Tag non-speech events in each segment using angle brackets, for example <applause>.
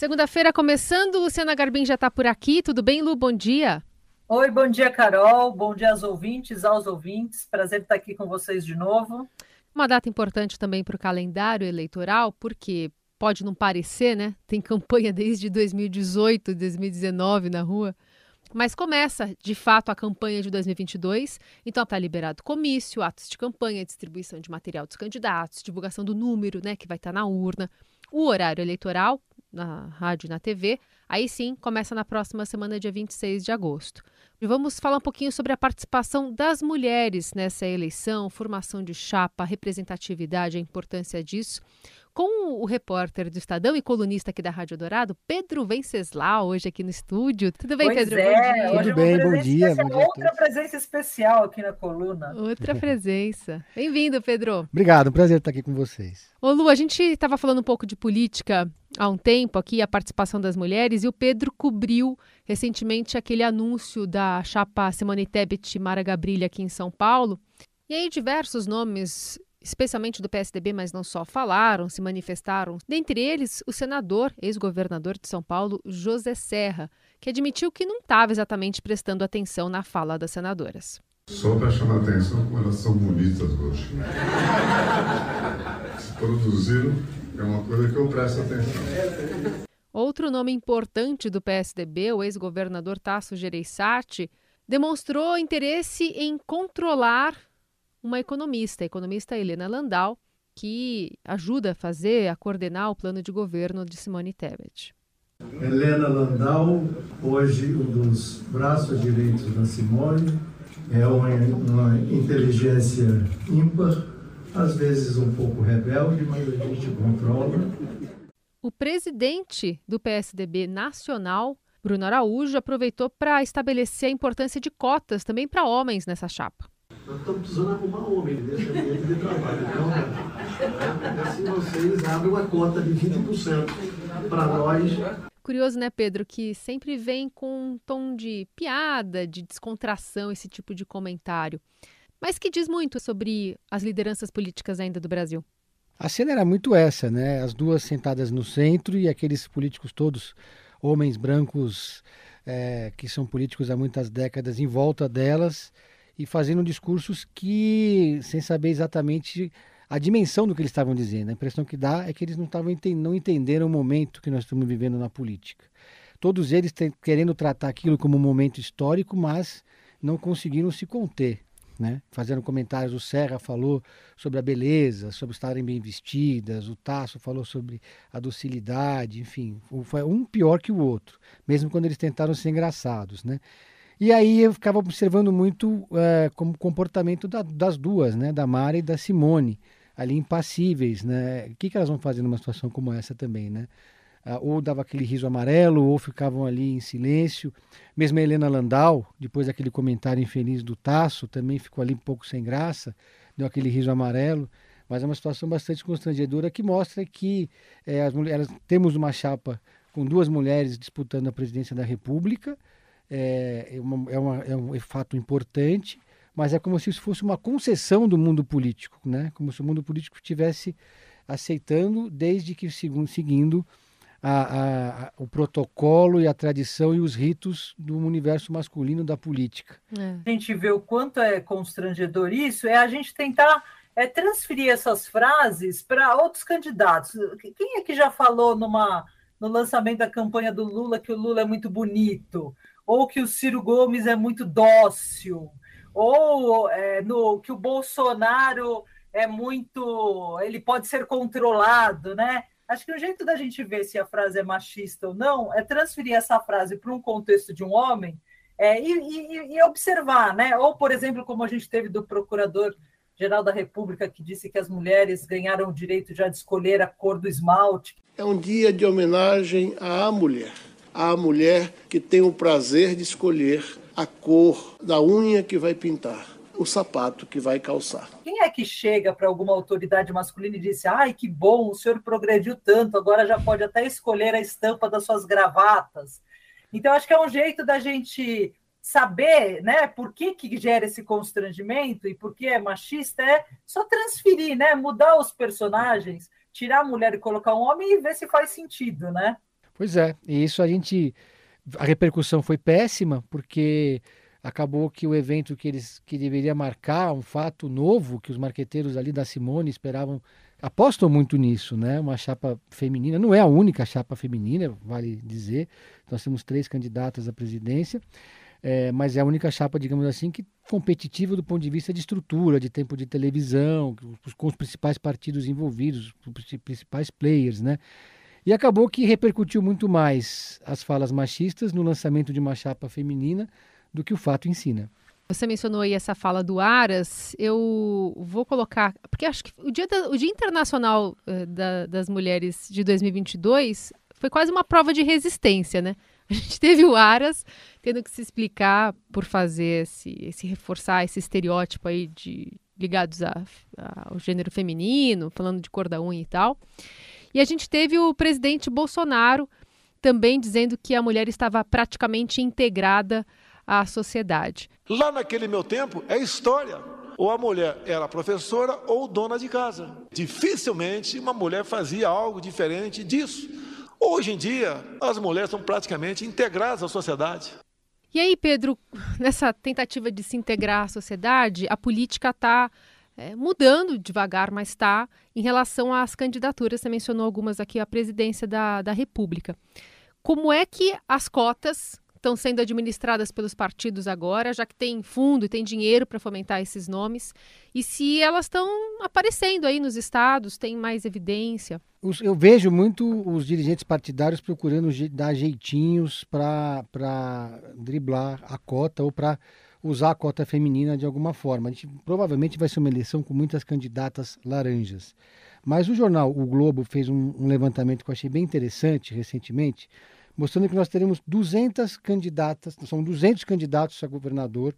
Segunda-feira começando, Luciana Garbim já está por aqui. Tudo bem, Lu? Bom dia. Oi, bom dia, Carol. Bom dia aos ouvintes, aos ouvintes. Prazer estar aqui com vocês de novo. Uma data importante também para o calendário eleitoral, porque pode não parecer, né? Tem campanha desde 2018, 2019 na rua. Mas começa, de fato, a campanha de 2022. Então está liberado comício, atos de campanha, distribuição de material dos candidatos, divulgação do número, né, que vai estar tá na urna, o horário eleitoral na rádio e na TV. Aí sim, começa na próxima semana, dia 26 de agosto. E vamos falar um pouquinho sobre a participação das mulheres nessa eleição, formação de chapa, representatividade, a importância disso com o repórter do Estadão e colunista aqui da Rádio Dourado, Pedro Venceslau, hoje aqui no estúdio. Tudo bem, pois Pedro? É, bom dia. Tudo bem, bom dia, bom dia. Outra presença especial aqui na coluna. Outra presença. Bem-vindo, Pedro. Obrigado, um prazer estar aqui com vocês. Ô Lu, a gente estava falando um pouco de política há um tempo aqui, a participação das mulheres, e o Pedro cobriu recentemente aquele anúncio da chapa Simone Tebet e Mara Gabrilha aqui em São Paulo. E aí diversos nomes especialmente do PSDB, mas não só, falaram, se manifestaram. Dentre eles, o senador, ex-governador de São Paulo, José Serra, que admitiu que não estava exatamente prestando atenção na fala das senadoras. Só para chamar atenção como elas são bonitas hoje. <laughs> se produziram, é uma coisa que eu presto atenção. Outro nome importante do PSDB, o ex-governador Tasso Gereissati, demonstrou interesse em controlar uma economista, a economista Helena Landau, que ajuda a fazer, a coordenar o plano de governo de Simone Tebet. Helena Landau, hoje um dos braços direitos da Simone, é uma, uma inteligência ímpar, às vezes um pouco rebelde, mas a gente controla. O presidente do PSDB nacional, Bruno Araújo, aproveitou para estabelecer a importância de cotas também para homens nessa chapa. Nós estamos precisando arrumar homem nesse ambiente de trabalho. Então, né, assim vocês abrem uma cota de 20% para nós. Curioso, né, Pedro, que sempre vem com um tom de piada, de descontração, esse tipo de comentário. Mas que diz muito sobre as lideranças políticas ainda do Brasil. A cena era muito essa, né? As duas sentadas no centro e aqueles políticos todos, homens brancos, é, que são políticos há muitas décadas, em volta delas e fazendo discursos que, sem saber exatamente a dimensão do que eles estavam dizendo. A impressão que dá é que eles não, estavam, não entenderam o momento que nós estamos vivendo na política. Todos eles querendo tratar aquilo como um momento histórico, mas não conseguiram se conter. Né? Fazendo comentários, o Serra falou sobre a beleza, sobre estarem bem vestidas, o Tasso falou sobre a docilidade, enfim, foi um pior que o outro, mesmo quando eles tentaram ser engraçados. Né? E aí eu ficava observando muito é, como comportamento da, das duas, né, da Mara e da Simone, ali impassíveis, né? O que, que elas vão fazer numa situação como essa também, né? Ah, ou dava aquele riso amarelo, ou ficavam ali em silêncio. Mesmo a Helena Landau, depois daquele comentário infeliz do Tasso, também ficou ali um pouco sem graça, deu aquele riso amarelo. Mas é uma situação bastante constrangedora que mostra que é, as mulheres, temos uma chapa com duas mulheres disputando a presidência da República, é, é, uma, é, uma, é um fato importante, mas é como se isso fosse uma concessão do mundo político, né? como se o mundo político estivesse aceitando, desde que seguindo a, a, a, o protocolo e a tradição e os ritos do universo masculino da política. É. A gente vê o quanto é constrangedor isso, é a gente tentar é, transferir essas frases para outros candidatos. Quem é que já falou numa, no lançamento da campanha do Lula que o Lula é muito bonito? Ou que o Ciro Gomes é muito dócil, ou é, no, que o Bolsonaro é muito. ele pode ser controlado, né? Acho que o jeito da gente ver se a frase é machista ou não é transferir essa frase para um contexto de um homem é, e, e, e, observar, né? Ou, por exemplo, como a gente teve do procurador-geral da República, que disse que as mulheres ganharam o direito já de escolher a cor do esmalte. É um dia de homenagem à mulher à mulher que tem o prazer de escolher a cor da unha que vai pintar, o sapato que vai calçar. Quem é que chega para alguma autoridade masculina e diz: ai, que bom, o senhor progrediu tanto, agora já pode até escolher a estampa das suas gravatas? Então, acho que é um jeito da gente saber né, por que, que gera esse constrangimento e por que é machista, é só transferir, né, mudar os personagens, tirar a mulher e colocar um homem e ver se faz sentido, né? Pois é, e isso a gente. A repercussão foi péssima, porque acabou que o evento que eles que deveria marcar um fato novo que os marqueteiros ali da Simone esperavam apostam muito nisso, né? Uma chapa feminina, não é a única chapa feminina, vale dizer. Nós temos três candidatas à presidência, é, mas é a única chapa, digamos assim, que competitiva do ponto de vista de estrutura, de tempo de televisão, com os principais partidos envolvidos, os principais players, né? E acabou que repercutiu muito mais as falas machistas no lançamento de uma chapa feminina do que o fato ensina. Né? Você mencionou aí essa fala do Aras, eu vou colocar, porque acho que o Dia, da, o dia Internacional uh, da, das Mulheres de 2022 foi quase uma prova de resistência, né? A gente <laughs> teve o Aras tendo que se explicar por fazer esse, esse reforçar esse estereótipo aí de ligados a, a, ao gênero feminino, falando de cor da unha e tal. E a gente teve o presidente Bolsonaro também dizendo que a mulher estava praticamente integrada à sociedade. Lá naquele meu tempo é história. Ou a mulher era professora ou dona de casa. Dificilmente uma mulher fazia algo diferente disso. Hoje em dia, as mulheres são praticamente integradas à sociedade. E aí, Pedro, nessa tentativa de se integrar à sociedade, a política está é, mudando devagar, mas está em relação às candidaturas. Você mencionou algumas aqui à presidência da, da República. Como é que as cotas estão sendo administradas pelos partidos agora, já que tem fundo e tem dinheiro para fomentar esses nomes, e se elas estão aparecendo aí nos estados, tem mais evidência. Eu vejo muito os dirigentes partidários procurando dar jeitinhos para driblar a cota ou para usar a cota feminina de alguma forma. A gente provavelmente vai ser uma eleição com muitas candidatas laranjas. Mas o jornal O Globo fez um, um levantamento que eu achei bem interessante recentemente, mostrando que nós teremos 200 candidatas, são 200 candidatos a governador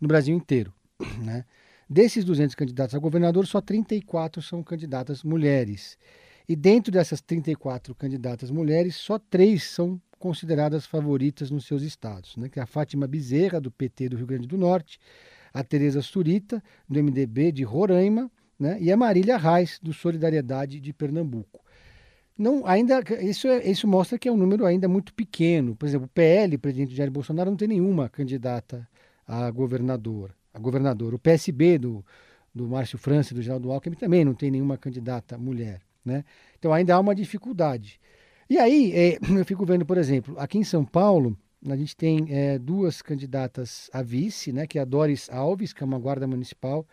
no Brasil inteiro. <clears throat> Né? Desses 200 candidatos a governador, só 34 são candidatas mulheres. E dentro dessas 34 candidatas mulheres, só três são consideradas favoritas nos seus estados, né? que é a Fátima Bezerra, do PT do Rio Grande do Norte, a Tereza Surita, do MDB de Roraima, né? e a Marília Reis, do Solidariedade de Pernambuco não ainda isso, é, isso mostra que é um número ainda muito pequeno. Por exemplo, o PL, presidente Jair Bolsonaro, não tem nenhuma candidata a governador. A governador. O PSB do, do Márcio França e do Geraldo Alckmin também não tem nenhuma candidata mulher. Né? Então ainda há uma dificuldade. E aí, é, <clears throat> eu fico vendo, por exemplo, aqui em São Paulo, a gente tem é, duas candidatas a vice, né, que é a Doris Alves, que é uma guarda municipal,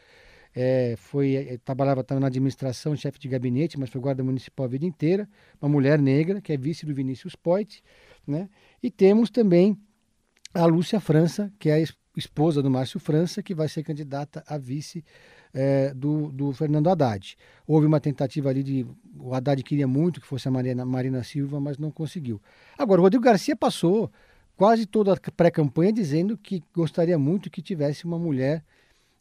é, foi é, trabalhava na administração, chefe de gabinete, mas foi guarda municipal a vida inteira, uma mulher negra, que é vice do Vinícius Poit, né? E temos também a Lúcia França, que é a esposa do Márcio França, que vai ser candidata a vice é, do, do, Fernando Haddad. Houve uma tentativa ali de. O Haddad queria muito que fosse a Marina, Marina Silva, mas não conseguiu. Agora, o Rodrigo Garcia passou quase toda a pré-campanha dizendo que gostaria muito que tivesse uma mulher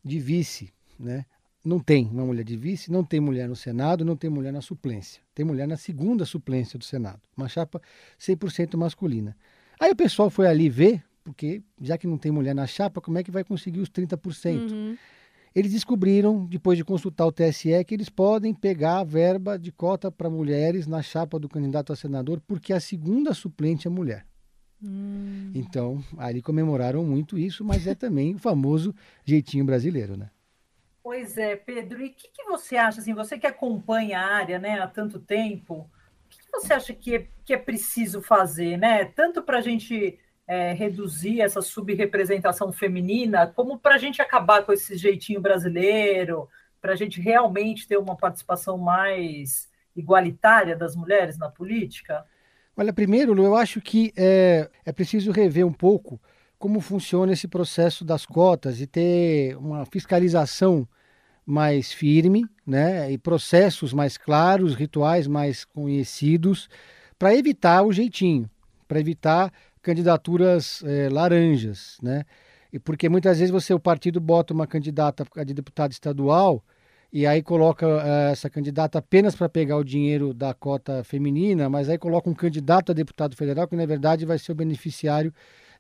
de vice né? Não tem uma mulher de vice, não tem mulher no Senado, não tem mulher na suplência. Tem mulher na segunda suplência do Senado. Uma chapa 100% masculina. Aí o pessoal foi ali ver, porque já que não tem mulher na chapa, como é que vai conseguir os 30%? Uhum. Eles descobriram, depois de consultar o TSE, que eles podem pegar a verba de cota para mulheres na chapa do candidato a senador, porque a segunda suplente é mulher. Hum. Então, ali comemoraram muito isso, mas é também o famoso jeitinho brasileiro, né? Pois é, Pedro, e o que, que, você acha, assim, você que acompanha a área né, há tanto tempo, o que, que você acha que é, que é preciso fazer, né? Tanto para a gente é, reduzir essa subrepresentação feminina, como para a gente acabar com esse jeitinho brasileiro, para a gente realmente ter uma participação mais igualitária das mulheres na política? Olha, primeiro, Lu, eu acho que é, é preciso rever um pouco como funciona esse processo das cotas e ter uma fiscalização mais firme, né, e processos mais claros, rituais mais conhecidos, para evitar o jeitinho, para evitar candidaturas é, laranjas, né? E porque muitas vezes você o partido bota uma candidata de deputado estadual e aí coloca uh, essa candidata apenas para pegar o dinheiro da cota feminina, mas aí coloca um candidato a deputado federal que na verdade vai ser o beneficiário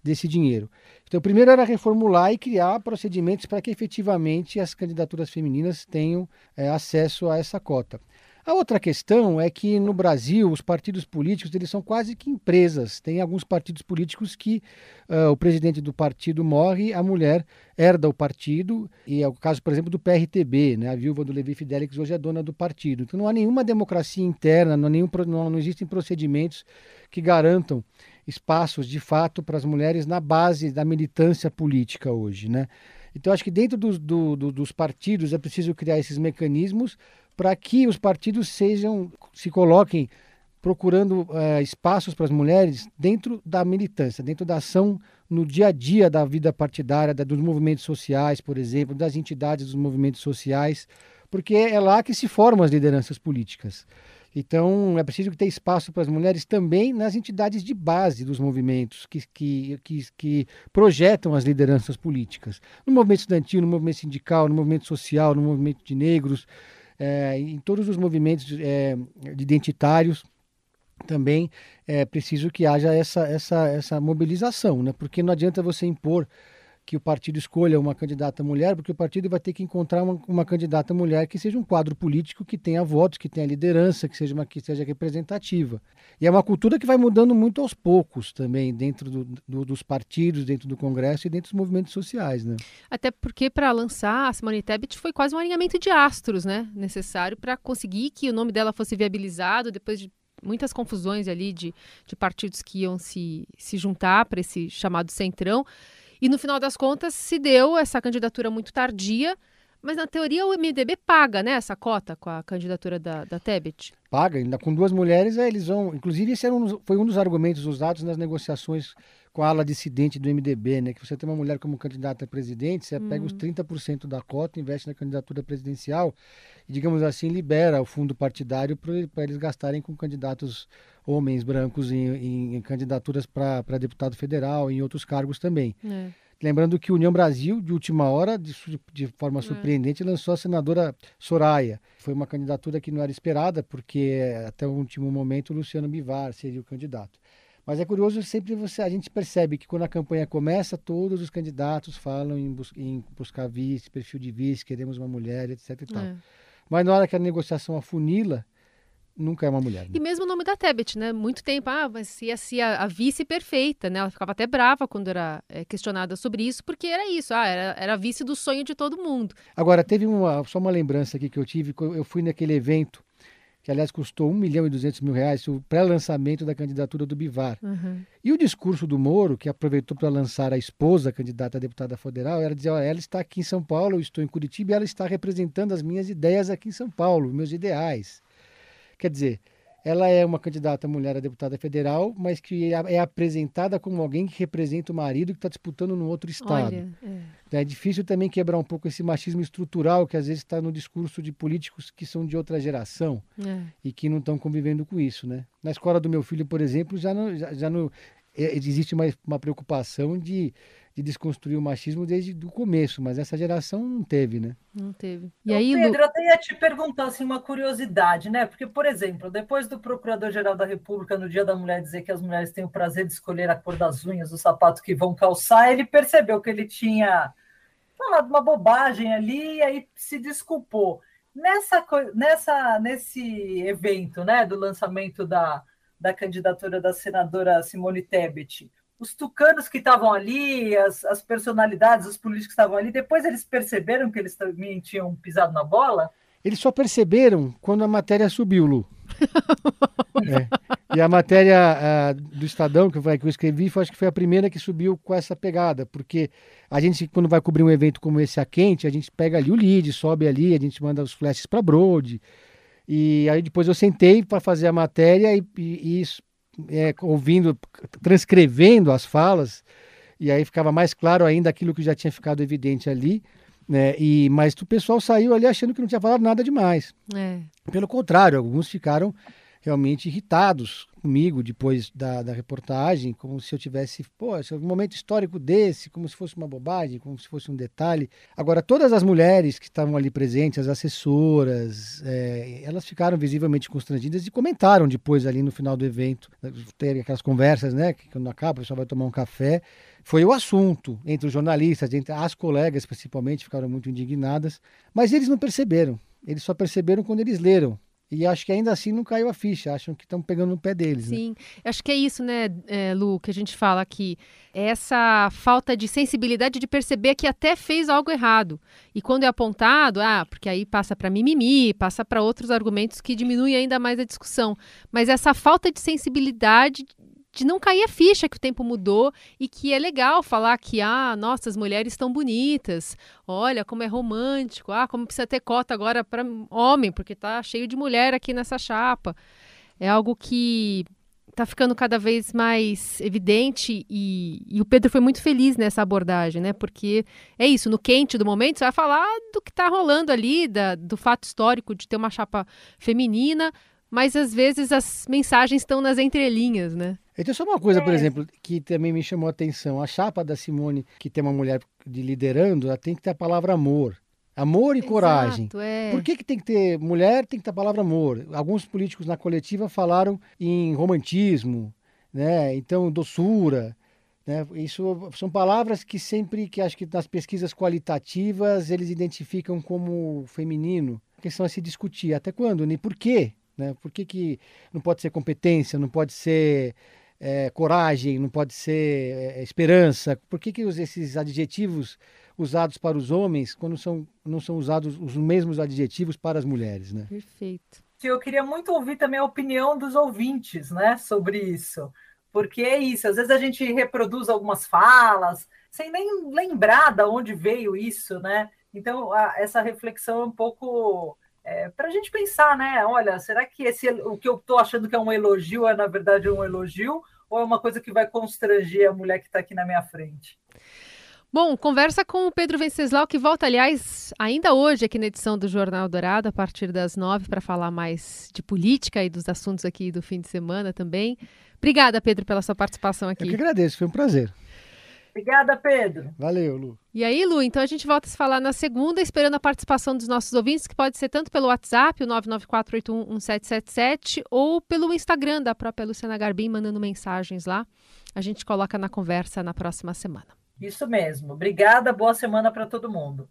desse dinheiro. Então, primeiro era reformular e criar procedimentos para que efetivamente as candidaturas femininas tenham é, acesso a essa cota. A outra questão é que no Brasil os partidos políticos eles são quase que empresas. Tem alguns partidos políticos que uh, o presidente do partido morre, a mulher herda o partido, e é o caso, por exemplo, do PRTB, né? a viúva do Levi Fidelix hoje é dona do partido. Então não há nenhuma democracia interna, não, nenhum, não, não existem procedimentos que garantam espaços de fato para as mulheres na base da militância política hoje. Né? Então acho que dentro do, do, dos partidos é preciso criar esses mecanismos para que os partidos sejam se coloquem procurando é, espaços para as mulheres dentro da militância, dentro da ação no dia a dia da vida partidária, da, dos movimentos sociais, por exemplo, das entidades dos movimentos sociais, porque é lá que se formam as lideranças políticas. Então, é preciso ter espaço para as mulheres também nas entidades de base dos movimentos que, que, que, que, projetam as lideranças políticas. No movimento estudantil, no movimento sindical, no movimento social, no movimento de negros, é, em todos os movimentos é, identitários também é preciso que haja essa, essa, essa mobilização, né? porque não adianta você impor que o partido escolha uma candidata mulher, porque o partido vai ter que encontrar uma, uma, candidata mulher que seja um quadro político que tenha votos, que tenha liderança, que seja uma que seja representativa. E é uma cultura que vai mudando muito aos poucos também dentro do, do, dos partidos, dentro do Congresso e dentro dos movimentos sociais, né? Até porque para lançar a Simone Tebet foi quase um alinhamento de astros, né? Necessário para conseguir que o nome dela fosse viabilizado depois de muitas confusões ali de, de partidos que iam se, se juntar para esse chamado centrão. E no final das contas se deu essa candidatura muito tardia, mas na teoria o MDB paga, né, essa cota com a candidatura da, da Tebet. Paga, ainda com duas mulheres, eles vão. Inclusive, esse um, foi um dos argumentos usados nas negociações com a ala dissidente do MDB, né? Que você tem uma mulher como candidata a presidente, você hum. pega os 30% da cota, investe na candidatura presidencial e, digamos assim, libera o fundo partidário para eles gastarem com candidatos homens brancos em, em, em candidaturas para deputado federal e em outros cargos também. É. Lembrando que União Brasil, de última hora, de, de forma é. surpreendente, é. lançou a senadora Soraya. Foi uma candidatura que não era esperada, porque até o último momento Luciano Bivar seria o candidato. Mas é curioso, sempre você, a gente percebe que quando a campanha começa, todos os candidatos falam em, bus em buscar vice, perfil de vice, queremos uma mulher, etc. E tal. É. Mas na hora que a negociação afunila, nunca é uma mulher. Né? E mesmo o nome da Tebet, né? Muito tempo, ah, mas ia ser a, a, vice perfeita, né? Ela ficava até brava quando era é, questionada sobre isso, porque era isso, ah, era, era a vice do sonho de todo mundo. Agora, teve uma, só uma lembrança aqui que eu tive, eu fui naquele evento, que aliás custou 1 milhão e 200 mil reais, o pré-lançamento da candidatura do Bivar. Uhum. E o discurso do Moro, que aproveitou para lançar a esposa, candidata a deputada federal, era dizer, ela está aqui em São Paulo, eu estou em Curitiba e ela está representando as minhas ideias aqui em São Paulo, meus ideais. Quer dizer, ela é uma candidata mulher a deputada federal, mas que é, é apresentada como alguém que representa o marido que está disputando no outro estado. Olha, é. Então é difícil também quebrar um pouco esse machismo estrutural que às vezes está no discurso de políticos que são de outra geração é. e que não estão convivendo com isso, né? Na escola do meu filho, por exemplo, já não, já, já não é, existe uma, uma preocupação de de desconstruir o machismo desde o começo, mas essa geração não teve, né? Não teve. E aí, Pedro, eu até ia te perguntar assim, uma curiosidade, né? Porque, por exemplo, depois do Procurador-Geral da República, no Dia da Mulher, dizer que as mulheres têm o prazer de escolher a cor das unhas, o sapato que vão calçar, ele percebeu que ele tinha falado uma bobagem ali e aí se desculpou. Nessa, nessa, nesse evento, né, do lançamento da, da candidatura da senadora Simone Tebet, os tucanos que estavam ali, as, as personalidades, os políticos que estavam ali, depois eles perceberam que eles também tinham pisado na bola? Eles só perceberam quando a matéria subiu, Lu. <laughs> é. E a matéria do Estadão que, que eu escrevi, foi, acho que foi a primeira que subiu com essa pegada, porque a gente, quando vai cobrir um evento como esse a quente, a gente pega ali o lead, sobe ali, a gente manda os flashes para Brode. E aí depois eu sentei para fazer a matéria e, e, e é, ouvindo, transcrevendo as falas, e aí ficava mais claro ainda aquilo que já tinha ficado evidente ali. Né? E, mas o pessoal saiu ali achando que não tinha falado nada demais. É. Pelo contrário, alguns ficaram realmente irritados comigo depois da, da reportagem, como se eu tivesse, pô, um momento histórico desse, como se fosse uma bobagem, como se fosse um detalhe. Agora, todas as mulheres que estavam ali presentes, as assessoras, é, elas ficaram visivelmente constrangidas e comentaram depois ali no final do evento, teve aquelas conversas, né, que quando acaba o pessoal vai tomar um café, foi o assunto entre os jornalistas, entre as colegas principalmente, ficaram muito indignadas, mas eles não perceberam. Eles só perceberam quando eles leram E acho que ainda assim não caiu a ficha, acham que estão pegando no pé deles. Sim, né? acho que é isso, né, é, Lu, que a gente fala aqui. Essa falta de sensibilidade de perceber que até fez algo errado. E quando é apontado, ah, porque aí passa para mimimi, passa para outros argumentos que diminuem ainda mais a discussão. Mas essa falta de sensibilidade de não cair a ficha que o tempo mudou e que é legal falar que, ah, nossa, as mulheres estão bonitas, olha como é romântico, ah, como precisa ter cota agora para homem, porque tá cheio de mulher aqui nessa chapa. É algo que está ficando cada vez mais evidente e, e, o Pedro foi muito feliz nessa abordagem, né? Porque é isso, no quente do momento você vai falar do que está rolando ali, da, do fato histórico de ter uma chapa feminina, mas às vezes as mensagens estão nas entrelinhas, né? Então, só uma coisa, é. por exemplo, que também me chamou a atenção. A chapa da Simone, que tem uma mulher de liderando, ela tem que ter a palavra amor. Amor e Exato, coragem. É. Por que, que tem que ter mulher, tem que ter a palavra amor? Alguns políticos na coletiva falaram em romantismo, né? Então, doçura. Né? Isso são palavras que sempre, que acho que nas pesquisas qualitativas, eles identificam como feminino. A questão é se discutir. Até quando? E por quê? Né? Por que, que não pode ser competência, não pode ser é, coragem, não pode ser é, esperança? Por que, que esses adjetivos usados para os homens, quando são, não são usados os mesmos adjetivos para as mulheres? Né? Perfeito. Eu queria muito ouvir também a opinião dos ouvintes né, sobre isso. Porque é isso, às vezes a gente reproduz algumas falas sem nem lembrar de onde veio isso, né? Então, a, essa reflexão é um pouco é, para a gente pensar, né? Olha, será que esse, o que eu estou achando que é um elogio é, na verdade, um elogio? Ou é uma coisa que vai constranger a mulher que está aqui na minha frente? Bom, conversa com o Pedro Venceslau, que volta, aliás, ainda hoje aqui na edição do Jornal Dourado, a partir das nove, para falar mais de política e dos assuntos aqui do fim de semana também. Obrigada, Pedro, pela sua participação aqui. Eu que agradeço, foi um prazer. Obrigada, Pedro. Valeu, Lu. E aí, Lu, então a gente volta a se falar na segunda, esperando a participação dos nossos ouvintes, que pode ser tanto pelo WhatsApp, o 994811777, ou pelo Instagram da própria Luciana Garbim, mandando mensagens lá. A gente coloca na conversa na próxima semana. Isso mesmo. Obrigada, boa semana para todo mundo.